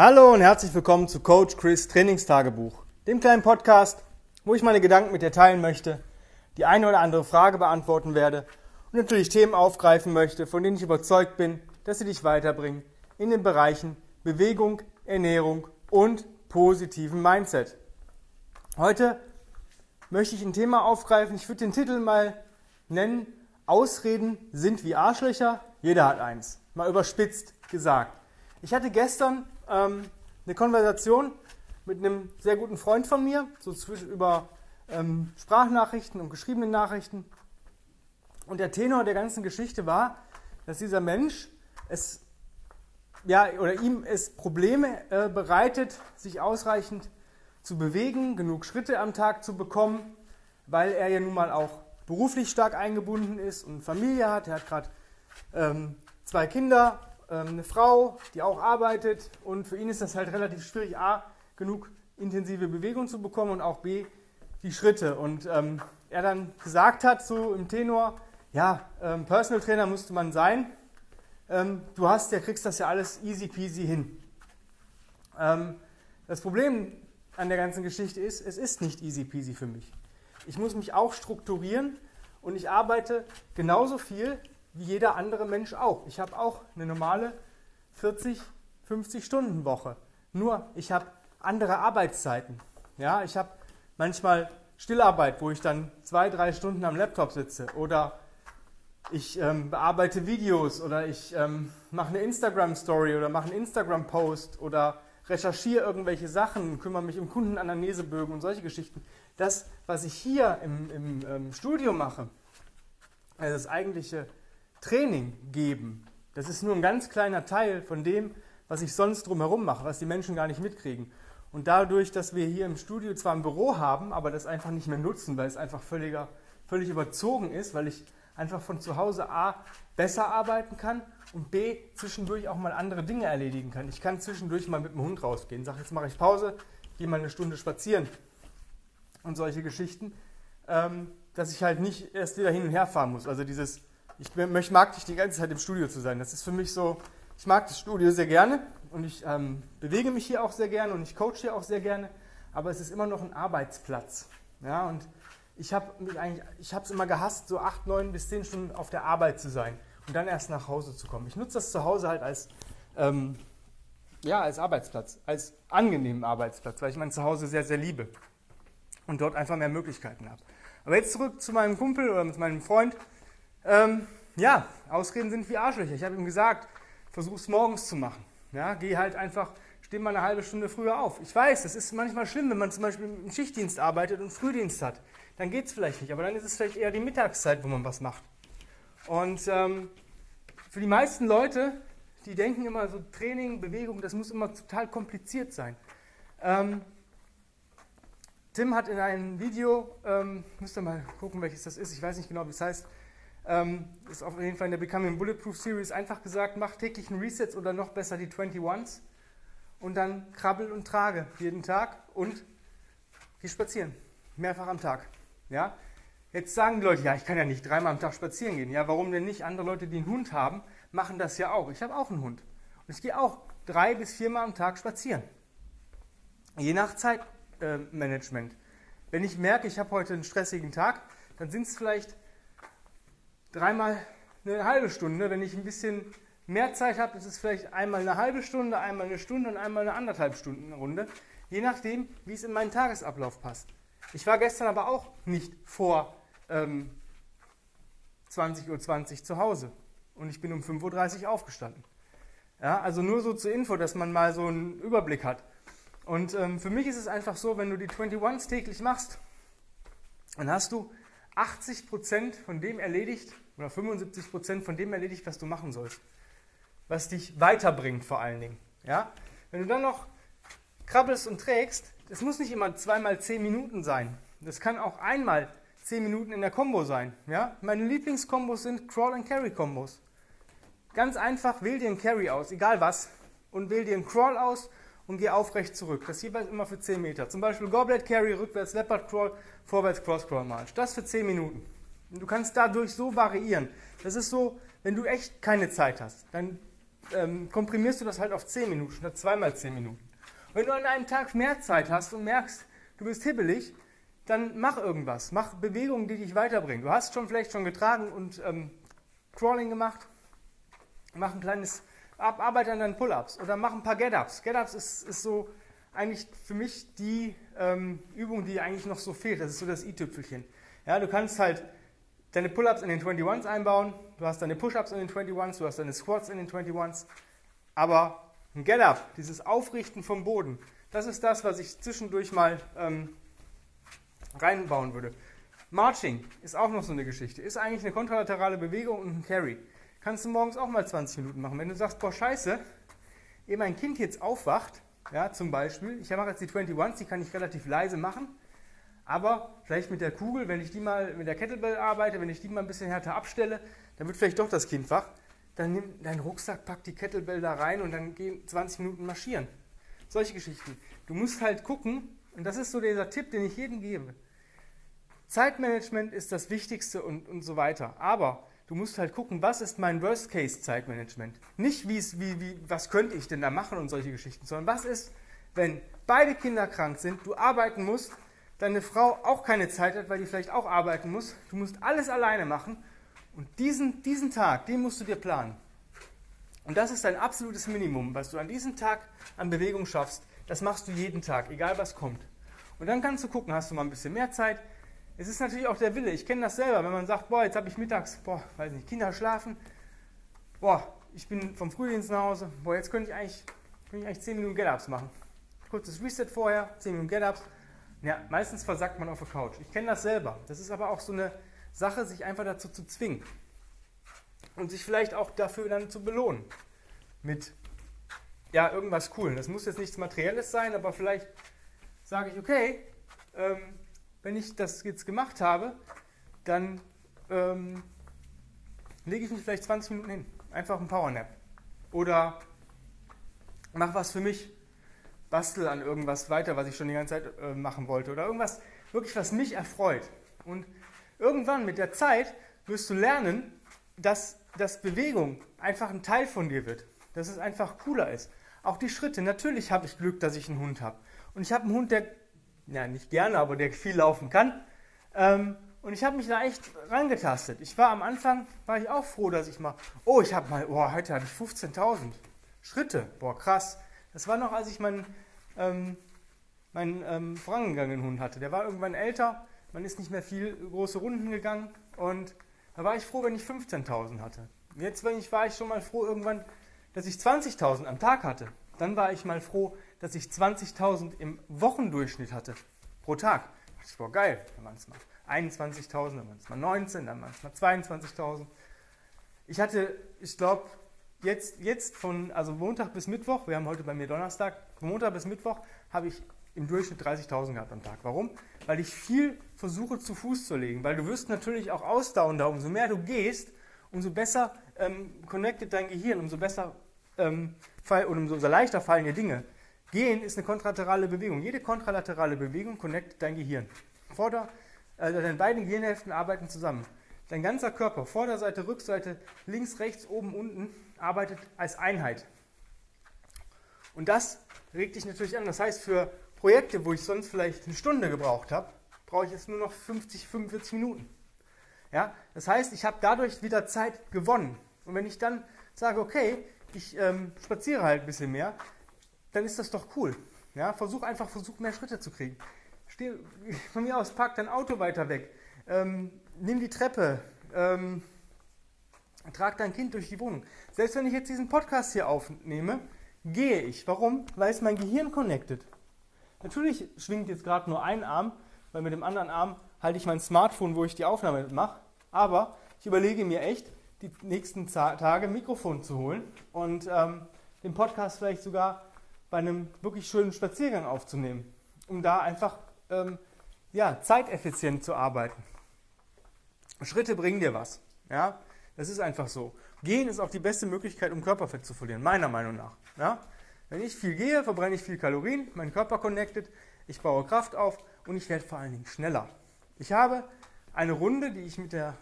Hallo und herzlich willkommen zu Coach Chris Trainingstagebuch, dem kleinen Podcast, wo ich meine Gedanken mit dir teilen möchte, die eine oder andere Frage beantworten werde und natürlich Themen aufgreifen möchte, von denen ich überzeugt bin, dass sie dich weiterbringen in den Bereichen Bewegung, Ernährung und positiven Mindset. Heute möchte ich ein Thema aufgreifen. Ich würde den Titel mal nennen, Ausreden sind wie Arschlöcher, jeder hat eins. Mal überspitzt gesagt. Ich hatte gestern ähm, eine Konversation mit einem sehr guten Freund von mir, so zwischen, über ähm, Sprachnachrichten und geschriebene Nachrichten. Und der Tenor der ganzen Geschichte war, dass dieser Mensch es ja oder ihm es Probleme äh, bereitet, sich ausreichend zu bewegen, genug Schritte am Tag zu bekommen, weil er ja nun mal auch beruflich stark eingebunden ist und Familie hat. Er hat gerade ähm, zwei Kinder ähm, eine Frau, die auch arbeitet und für ihn ist das halt relativ schwierig, a, genug intensive Bewegung zu bekommen und auch b, die Schritte. Und ähm, er dann gesagt hat, so im Tenor, ja, ähm, Personal Trainer müsste man sein. Ähm, du hast, ja, kriegst das ja alles easy peasy hin. Ähm, das Problem an der ganzen Geschichte ist, es ist nicht easy peasy für mich. Ich muss mich auch strukturieren und ich arbeite genauso viel wie jeder andere Mensch auch. Ich habe auch eine normale 40, 50 Stunden Woche. Nur ich habe andere Arbeitszeiten. Ja, ich habe manchmal Stillarbeit, wo ich dann zwei, drei Stunden am Laptop sitze oder ich ähm, bearbeite Videos oder ich ähm, mache eine Instagram-Story oder mache einen Instagram-Post oder recherchiere irgendwelche Sachen, kümmere mich um Kundenanamnesebögen und solche Geschichten. Das, was ich hier im, im ähm, Studio mache, also das eigentliche Training geben, das ist nur ein ganz kleiner Teil von dem, was ich sonst drumherum mache, was die Menschen gar nicht mitkriegen. Und dadurch, dass wir hier im Studio zwar ein Büro haben, aber das einfach nicht mehr nutzen, weil es einfach völliger, völlig überzogen ist, weil ich einfach von zu Hause A besser arbeiten kann und B zwischendurch auch mal andere Dinge erledigen kann. Ich kann zwischendurch mal mit dem Hund rausgehen, sage jetzt mache ich Pause, gehe mal eine Stunde spazieren und solche Geschichten, ähm, dass ich halt nicht erst wieder hin und her fahren muss. Also dieses ich mag nicht die ganze Zeit im Studio zu sein. Das ist für mich so, ich mag das Studio sehr gerne und ich ähm, bewege mich hier auch sehr gerne und ich coache hier auch sehr gerne, aber es ist immer noch ein Arbeitsplatz. Ja, und ich habe es immer gehasst, so acht, neun bis zehn Stunden auf der Arbeit zu sein und dann erst nach Hause zu kommen. Ich nutze das zu Hause halt als, ähm, ja, als Arbeitsplatz, als angenehmen Arbeitsplatz, weil ich mein Zuhause sehr, sehr liebe und dort einfach mehr Möglichkeiten habe. Aber jetzt zurück zu meinem Kumpel oder zu meinem Freund. Ähm, ja, Ausreden sind wie Arschlöcher. Ich habe ihm gesagt, versuch es morgens zu machen. Ja, geh halt einfach, steh mal eine halbe Stunde früher auf. Ich weiß, das ist manchmal schlimm, wenn man zum Beispiel im Schichtdienst arbeitet und Frühdienst hat. Dann geht es vielleicht nicht, aber dann ist es vielleicht eher die Mittagszeit, wo man was macht. Und ähm, für die meisten Leute, die denken immer so Training, Bewegung, das muss immer total kompliziert sein. Ähm, Tim hat in einem Video, ähm, müsst ihr mal gucken, welches das ist, ich weiß nicht genau, wie es heißt, ähm, ist auf jeden Fall in der Becoming Bulletproof Series einfach gesagt, mach täglich einen Reset oder noch besser die 21s und dann krabbel und trage jeden Tag und geh spazieren. Mehrfach am Tag. Ja? Jetzt sagen die Leute, ja, ich kann ja nicht dreimal am Tag spazieren gehen. Ja, warum denn nicht? Andere Leute, die einen Hund haben, machen das ja auch. Ich habe auch einen Hund. Und ich gehe auch drei bis viermal am Tag spazieren. Je nach Zeitmanagement. Äh, Wenn ich merke, ich habe heute einen stressigen Tag, dann sind es vielleicht dreimal eine halbe Stunde. Wenn ich ein bisschen mehr Zeit habe, ist es vielleicht einmal eine halbe Stunde, einmal eine Stunde und einmal eine anderthalb Stunden Runde. Je nachdem, wie es in meinen Tagesablauf passt. Ich war gestern aber auch nicht vor ähm, 20.20 Uhr 20 zu Hause und ich bin um 5.30 Uhr aufgestanden. Ja, also nur so zur Info, dass man mal so einen Überblick hat. Und ähm, für mich ist es einfach so, wenn du die 21s täglich machst, dann hast du 80% von dem erledigt oder 75% von dem erledigt, was du machen sollst. Was dich weiterbringt vor allen Dingen. Ja? Wenn du dann noch krabbelst und trägst, das muss nicht immer zweimal 10 Minuten sein. Das kann auch einmal 10 Minuten in der Combo sein. Ja? Meine Lieblingskombos sind Crawl and Carry Kombos. Ganz einfach, wähl dir einen Carry aus, egal was, und wähl dir einen Crawl aus und geh aufrecht zurück. Das jeweils immer für 10 Meter. Zum Beispiel Goblet Carry, rückwärts Leopard Crawl, vorwärts Cross Crawl March. Das für 10 Minuten. Und du kannst dadurch so variieren. Das ist so, wenn du echt keine Zeit hast, dann ähm, komprimierst du das halt auf 10 Minuten statt zweimal 10 Minuten. Wenn du an einem Tag mehr Zeit hast und merkst, du bist hibbelig, dann mach irgendwas. Mach Bewegungen, die dich weiterbringen. Du hast schon vielleicht schon getragen und ähm, Crawling gemacht. Mach ein kleines, arbeite an deinen Pull-Ups oder mach ein paar Get-Ups. Get-Ups ist, ist so eigentlich für mich die ähm, Übung, die eigentlich noch so fehlt. Das ist so das i-Tüpfelchen. Ja, du kannst halt deine Pull-Ups in den 21s einbauen, du hast deine Push-Ups in den 21s, du hast deine Squats in den 21s, aber ein Get-Up, dieses Aufrichten vom Boden, das ist das, was ich zwischendurch mal ähm, reinbauen würde. Marching ist auch noch so eine Geschichte. Ist eigentlich eine kontralaterale Bewegung und ein Carry. Kannst du morgens auch mal 20 Minuten machen. Wenn du sagst, boah, scheiße, ehe mein Kind jetzt aufwacht, ja, zum Beispiel, ich mache jetzt die 21s, die kann ich relativ leise machen, aber vielleicht mit der Kugel, wenn ich die mal mit der Kettlebell arbeite, wenn ich die mal ein bisschen härter abstelle, dann wird vielleicht doch das Kind wach. Dann nimm deinen Rucksack, pack die Kettlebell da rein und dann gehen 20 Minuten marschieren. Solche Geschichten. Du musst halt gucken, und das ist so dieser Tipp, den ich jedem gebe. Zeitmanagement ist das Wichtigste und, und so weiter. Aber du musst halt gucken, was ist mein Worst-Case-Zeitmanagement? Nicht, wie, wie, was könnte ich denn da machen und solche Geschichten, sondern was ist, wenn beide Kinder krank sind, du arbeiten musst, deine Frau auch keine Zeit hat, weil die vielleicht auch arbeiten muss, du musst alles alleine machen und diesen, diesen Tag, den musst du dir planen. Und das ist dein absolutes Minimum, was du an diesem Tag an Bewegung schaffst. Das machst du jeden Tag, egal was kommt. Und dann kannst du gucken, hast du mal ein bisschen mehr Zeit, es ist natürlich auch der Wille. Ich kenne das selber, wenn man sagt, boah, jetzt habe ich mittags, boah, weiß nicht, Kinder schlafen, boah, ich bin vom Frühdienst nach Hause, boah, jetzt könnte ich eigentlich, könnte ich eigentlich 10 Minuten Get-Ups machen. Kurzes Reset vorher, 10 Minuten Get-Ups. Ja, meistens versackt man auf der Couch. Ich kenne das selber. Das ist aber auch so eine Sache, sich einfach dazu zu zwingen. Und sich vielleicht auch dafür dann zu belohnen. Mit, ja, irgendwas Coolen. Das muss jetzt nichts Materielles sein, aber vielleicht sage ich, okay, ähm, wenn ich das jetzt gemacht habe, dann ähm, lege ich mich vielleicht 20 Minuten hin. Einfach ein Powernap. Oder mach was für mich. Bastel an irgendwas weiter, was ich schon die ganze Zeit äh, machen wollte. Oder irgendwas, wirklich, was mich erfreut. Und irgendwann mit der Zeit wirst du lernen, dass, dass Bewegung einfach ein Teil von dir wird. Dass es einfach cooler ist. Auch die Schritte. Natürlich habe ich Glück, dass ich einen Hund habe. Und ich habe einen Hund, der ja nicht gerne, aber der viel laufen kann. Ähm, und ich habe mich da echt rangetastet. Ich war am Anfang, war ich auch froh, dass ich mal, oh, ich habe mal, oh, heute hatte ich 15.000 Schritte. Boah, krass. Das war noch, als ich meinen, ähm, meinen ähm, vorangegangenen Hund hatte. Der war irgendwann älter, man ist nicht mehr viel große Runden gegangen und da war ich froh, wenn ich 15.000 hatte. Jetzt wenn ich, war ich schon mal froh irgendwann, dass ich 20.000 am Tag hatte. Dann war ich mal froh, dass ich 20.000 im Wochendurchschnitt hatte. Pro Tag. Das war geil. Dann waren es mal 21.000, dann waren es mal 19, dann waren es mal 22.000. Ich hatte, ich glaube, jetzt, jetzt von, also Montag bis Mittwoch, wir haben heute bei mir Donnerstag, von Montag bis Mittwoch habe ich im Durchschnitt 30.000 gehabt am Tag. Warum? Weil ich viel versuche zu Fuß zu legen, weil du wirst natürlich auch ausdauernder, umso mehr du gehst, umso besser ähm, connected dein Gehirn, umso besser ähm, fall, und umso leichter fallen dir Dinge. Gehen ist eine kontralaterale Bewegung. Jede kontralaterale Bewegung connectet dein Gehirn. Vorder, also deine beiden Gehirnhälften arbeiten zusammen. Dein ganzer Körper, Vorderseite, Rückseite, links, rechts, oben, unten, arbeitet als Einheit. Und das regt dich natürlich an. Das heißt, für Projekte, wo ich sonst vielleicht eine Stunde gebraucht habe, brauche ich jetzt nur noch 50, 45 Minuten. Ja? Das heißt, ich habe dadurch wieder Zeit gewonnen. Und wenn ich dann sage, okay, ich ähm, spaziere halt ein bisschen mehr, dann ist das doch cool. Ja, versuch einfach, versuch mehr Schritte zu kriegen. Steh, von mir aus, park dein Auto weiter weg. Ähm, nimm die Treppe. Ähm, trag dein Kind durch die Wohnung. Selbst wenn ich jetzt diesen Podcast hier aufnehme, gehe ich. Warum? Weil es mein Gehirn connected. Natürlich schwingt jetzt gerade nur ein Arm, weil mit dem anderen Arm halte ich mein Smartphone, wo ich die Aufnahme mache. Aber ich überlege mir echt, die nächsten Tage ein Mikrofon zu holen und ähm, den Podcast vielleicht sogar bei einem wirklich schönen Spaziergang aufzunehmen, um da einfach ähm, ja, zeiteffizient zu arbeiten. Schritte bringen dir was. Ja? Das ist einfach so. Gehen ist auch die beste Möglichkeit, um Körperfett zu verlieren, meiner Meinung nach. Ja? Wenn ich viel gehe, verbrenne ich viel Kalorien, mein Körper connected, ich baue Kraft auf und ich werde vor allen Dingen schneller. Ich habe eine Runde, die ich mit der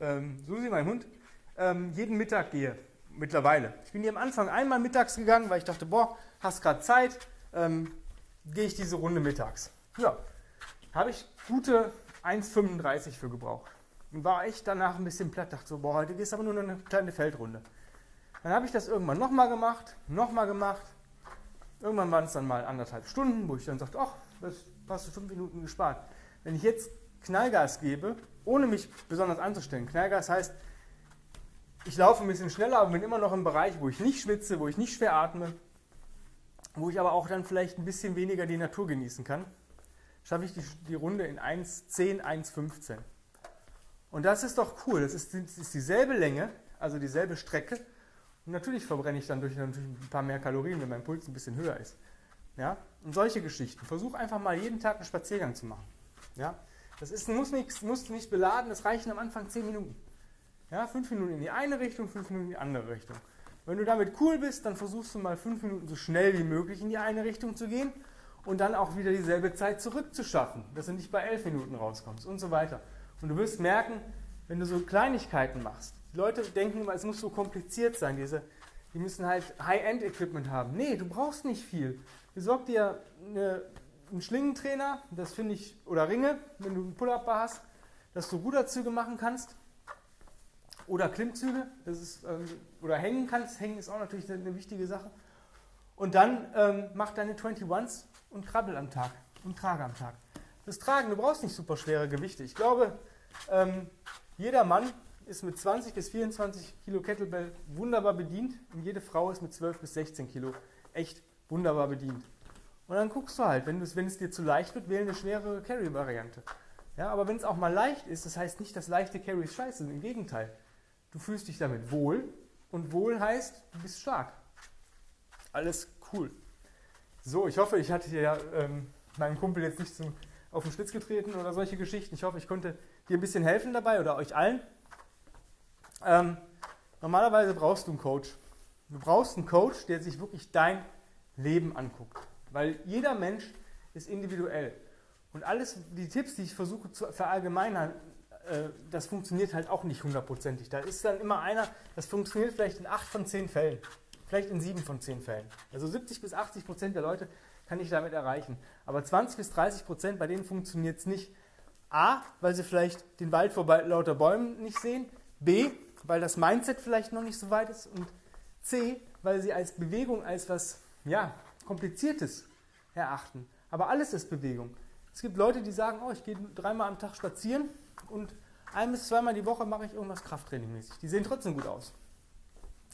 ähm, Susi, meinem Hund, ähm, jeden Mittag gehe. mittlerweile. Ich bin hier am Anfang einmal mittags gegangen, weil ich dachte, boah, hast gerade Zeit, ähm, gehe ich diese Runde mittags. Ja, habe ich gute 1,35 für gebraucht. Und war echt danach ein bisschen platt, dachte so, boah, heute gehst aber nur eine kleine Feldrunde. Dann habe ich das irgendwann nochmal gemacht, nochmal gemacht. Irgendwann waren es dann mal anderthalb Stunden, wo ich dann sagte, ach, das hast du fünf Minuten gespart. Wenn ich jetzt Knallgas gebe, ohne mich besonders anzustellen, Knallgas heißt, ich laufe ein bisschen schneller, aber bin immer noch im Bereich, wo ich nicht schwitze, wo ich nicht schwer atme, wo ich aber auch dann vielleicht ein bisschen weniger die Natur genießen kann, schaffe ich die, die Runde in 1,10, 1,15. Und das ist doch cool. Das ist, das ist dieselbe Länge, also dieselbe Strecke. Und natürlich verbrenne ich dann durch natürlich ein paar mehr Kalorien, wenn mein Puls ein bisschen höher ist. Ja? Und solche Geschichten. Versuch einfach mal jeden Tag einen Spaziergang zu machen. Ja? Das ist, muss, nicht, muss nicht beladen, das reichen am Anfang 10 Minuten. Ja, 5 Minuten in die eine Richtung, 5 Minuten in die andere Richtung. Wenn du damit cool bist, dann versuchst du mal 5 Minuten so schnell wie möglich in die eine Richtung zu gehen und dann auch wieder dieselbe Zeit zurückzuschaffen, dass du nicht bei 11 Minuten rauskommst und so weiter. Und du wirst merken, wenn du so Kleinigkeiten machst, die Leute denken immer, es muss so kompliziert sein, diese, die müssen halt High-End-Equipment haben. Nee, du brauchst nicht viel. Besorg dir eine, einen Schlingentrainer, das finde ich, oder Ringe, wenn du einen Pull-Up-Bar hast, dass du Ruderzüge machen kannst. Oder Klimmzüge, das ist, ähm, oder hängen kannst. Hängen ist auch natürlich eine wichtige Sache. Und dann ähm, mach deine 21s und krabbel am Tag und trage am Tag. Das Tragen, du brauchst nicht super schwere Gewichte. Ich glaube, ähm, jeder Mann ist mit 20 bis 24 Kilo Kettlebell wunderbar bedient und jede Frau ist mit 12 bis 16 Kilo echt wunderbar bedient. Und dann guckst du halt, wenn, wenn es dir zu leicht wird, wähle eine schwere Carry-Variante. Ja, aber wenn es auch mal leicht ist, das heißt nicht, dass leichte Carries scheiße sind, im Gegenteil. Du fühlst dich damit wohl und wohl heißt, du bist stark. Alles cool. So, ich hoffe, ich hatte ja ähm, meinem Kumpel jetzt nicht zum, auf den Schlitz getreten oder solche Geschichten. Ich hoffe, ich konnte dir ein bisschen helfen dabei oder euch allen. Ähm, normalerweise brauchst du einen Coach. Du brauchst einen Coach, der sich wirklich dein Leben anguckt. Weil jeder Mensch ist individuell. Und alles, die Tipps, die ich versuche zu verallgemeinern, äh, das funktioniert halt auch nicht hundertprozentig. Da ist dann immer einer, das funktioniert vielleicht in acht von zehn Fällen. Vielleicht in sieben von zehn Fällen. Also 70 bis 80 Prozent der Leute kann ich damit erreichen. Aber 20 bis 30 Prozent, bei denen funktioniert es nicht. A, weil sie vielleicht den Wald vor lauter Bäumen nicht sehen. B, weil das Mindset vielleicht noch nicht so weit ist. Und C, weil sie als Bewegung als was ja, Kompliziertes erachten. Aber alles ist Bewegung. Es gibt Leute, die sagen, oh, ich gehe dreimal am Tag spazieren und ein bis zweimal die Woche mache ich irgendwas Krafttrainingmäßig. Die sehen trotzdem gut aus.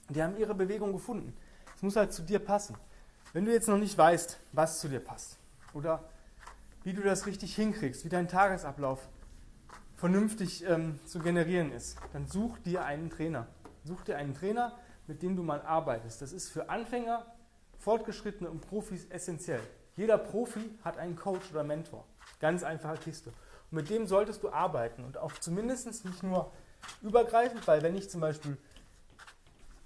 Die haben ihre Bewegung gefunden. Es muss halt zu dir passen. Wenn du jetzt noch nicht weißt, was zu dir passt oder wie du das richtig hinkriegst, wie dein Tagesablauf vernünftig ähm, zu generieren ist, dann such dir einen Trainer. Such dir einen Trainer, mit dem du mal arbeitest. Das ist für Anfänger, Fortgeschrittene und Profis essentiell. Jeder Profi hat einen Coach oder Mentor. Ganz einfache Kiste. Und mit dem solltest du arbeiten und auch zumindest nicht nur übergreifend, weil wenn ich zum Beispiel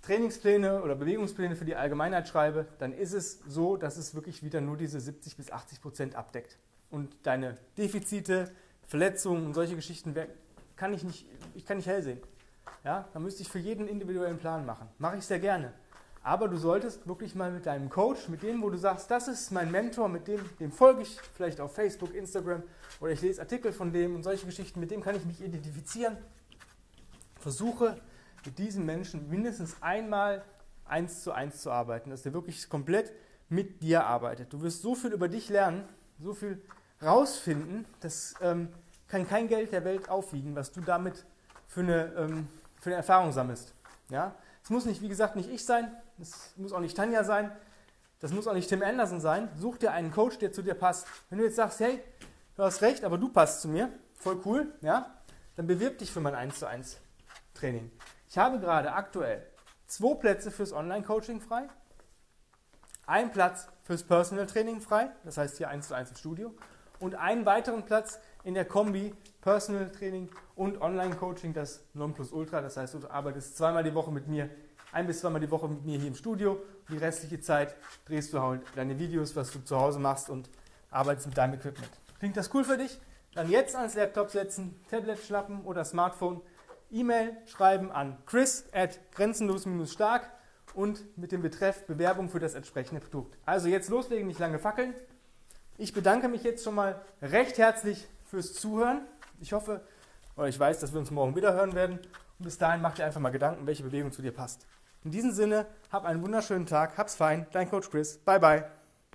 Trainingspläne oder Bewegungspläne für die Allgemeinheit schreibe, dann ist es so, dass es wirklich wieder nur diese 70 bis 80 Prozent abdeckt. Und deine Defizite, Verletzungen und solche Geschichten kann ich nicht, ich kann nicht hell sehen. Ja, dann müsste ich für jeden individuellen Plan machen. Mache ich sehr gerne. Aber du solltest wirklich mal mit deinem Coach, mit dem, wo du sagst, das ist mein Mentor, mit dem, dem folge ich vielleicht auf Facebook, Instagram oder ich lese Artikel von dem und solche Geschichten, mit dem kann ich mich identifizieren. Versuche mit diesem Menschen mindestens einmal eins zu eins zu arbeiten, dass der wirklich komplett mit dir arbeitet. Du wirst so viel über dich lernen, so viel rausfinden, das ähm, kann kein Geld der Welt aufwiegen, was du damit für eine, ähm, für eine Erfahrung sammelst. Ja? Es muss nicht, wie gesagt, nicht ich sein, es muss auch nicht Tanja sein, das muss auch nicht Tim Anderson sein. Such dir einen Coach, der zu dir passt. Wenn du jetzt sagst, hey, du hast recht, aber du passt zu mir, voll cool, ja, dann bewirb dich für mein 1 zu 1 Training. Ich habe gerade aktuell zwei Plätze fürs Online-Coaching frei, einen Platz fürs Personal Training frei, das heißt hier 1 zu 1 im Studio, und einen weiteren Platz in der Kombi Personal Training und Online-Coaching, das Nonplusultra. Das heißt, du arbeitest zweimal die Woche mit mir, ein bis zweimal die Woche mit mir hier im Studio. Die restliche Zeit drehst du halt deine Videos, was du zu Hause machst und arbeitest mit deinem Equipment. Klingt das cool für dich? Dann jetzt ans Laptop setzen, Tablet schnappen oder Smartphone E-Mail schreiben an chris at grenzenlos-stark und mit dem Betreff Bewerbung für das entsprechende Produkt. Also jetzt loslegen, nicht lange fackeln. Ich bedanke mich jetzt schon mal recht herzlich fürs Zuhören. Ich hoffe, oder ich weiß, dass wir uns morgen wieder hören werden. Und bis dahin mach dir einfach mal Gedanken, welche Bewegung zu dir passt. In diesem Sinne, hab einen wunderschönen Tag, hab's fein, dein Coach Chris. Bye bye.